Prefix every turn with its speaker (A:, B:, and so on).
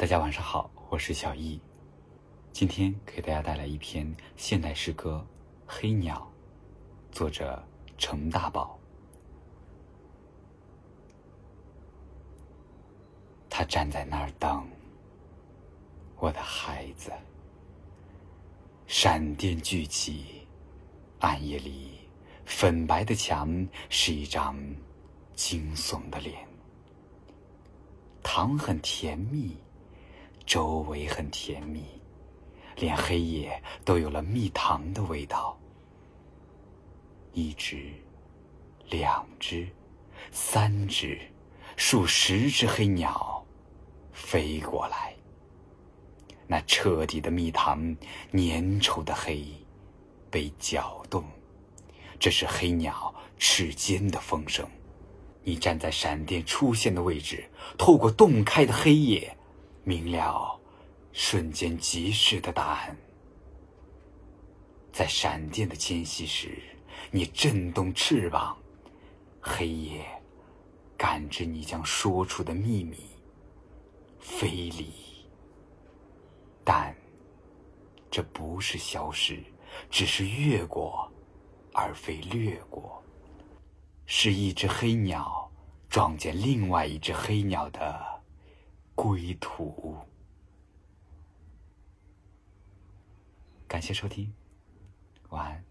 A: 大家晚上好，我是小易，今天给大家带来一篇现代诗歌《黑鸟》，作者程大宝。他站在那儿等，我的孩子。闪电聚起，暗夜里，粉白的墙是一张惊悚的脸。糖很甜蜜。周围很甜蜜，连黑夜都有了蜜糖的味道。一只，两只，三只，数十只黑鸟飞过来。那彻底的蜜糖，粘稠的黑，被搅动。这是黑鸟翅尖的风声。你站在闪电出现的位置，透过洞开的黑夜。明了，瞬间即逝的答案。在闪电的间隙时，你震动翅膀，黑夜感知你将说出的秘密，飞离。但这不是消失，只是越过，而非掠过。是一只黑鸟撞见另外一只黑鸟的。归途。感谢收听，晚安。